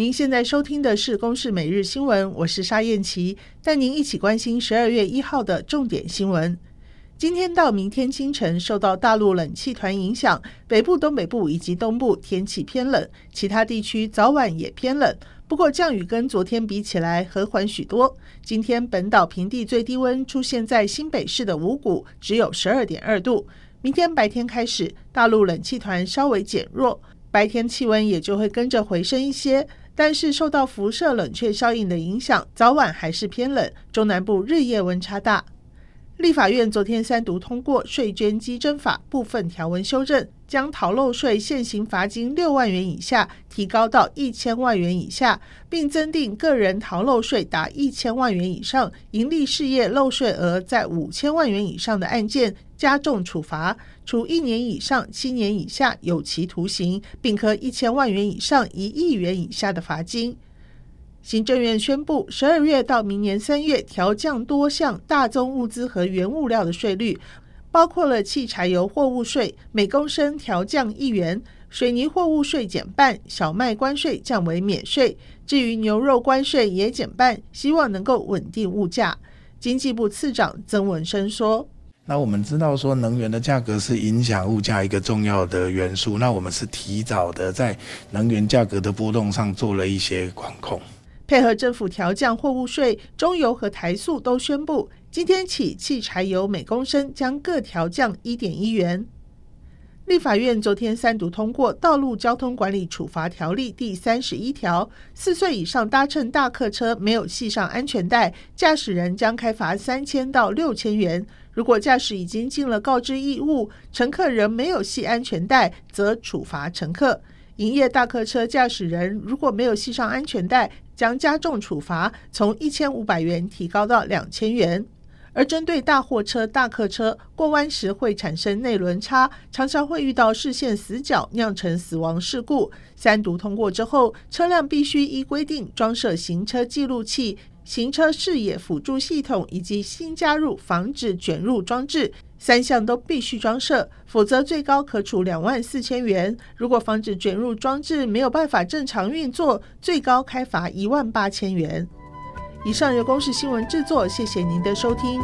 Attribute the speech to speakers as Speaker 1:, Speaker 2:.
Speaker 1: 您现在收听的是《公视每日新闻》，我是沙燕琪，带您一起关心十二月一号的重点新闻。今天到明天清晨，受到大陆冷气团影响，北部、东北部以及东部天气偏冷，其他地区早晚也偏冷。不过降雨跟昨天比起来和缓许多。今天本岛平地最低温出现在新北市的五股，只有十二点二度。明天白天开始，大陆冷气团稍微减弱，白天气温也就会跟着回升一些。但是受到辐射冷却效应的影响，早晚还是偏冷，中南部日夜温差大。立法院昨天三读通过税捐稽征法部分条文修正，将逃漏税现行罚金六万元以下提高到一千万元以下，并增订个人逃漏税达一千万元以上、营利事业漏税额在五千万元以上的案件加重处罚，处一年以上七年以下有期徒刑，并科一千万元以上一亿元以下的罚金。行政院宣布，十二月到明年三月调降多项大宗物资和原物料的税率，包括了汽柴油货物税每公升调降一元，水泥货物税减半，小麦关税降为免税。至于牛肉关税也减半，希望能够稳定物价。经济部次长曾文生说：“
Speaker 2: 那我们知道说，能源的价格是影响物价一个重要的元素，那我们是提早的在能源价格的波动上做了一些管控。”
Speaker 1: 配合政府调降货物税，中油和台塑都宣布，今天起汽柴油每公升将各调降一点一元。立法院昨天三读通过《道路交通管理处罚条例》第三十一条，四岁以上搭乘大客车没有系上安全带，驾驶人将开罚三千到六千元。如果驾驶已经尽了告知义务，乘客仍没有系安全带，则处罚乘客。营业大客车驾驶人如果没有系上安全带，将加重处罚，从一千五百元提高到两千元。而针对大货车、大客车过弯时会产生内轮差，常常会遇到视线死角，酿成死亡事故。三读通过之后，车辆必须依规定装设行车记录器。行车视野辅助系统以及新加入防止卷入装置，三项都必须装设，否则最高可处两万四千元。如果防止卷入装置没有办法正常运作，最高开罚一万八千元。以上由公视新闻制作，谢谢您的收听。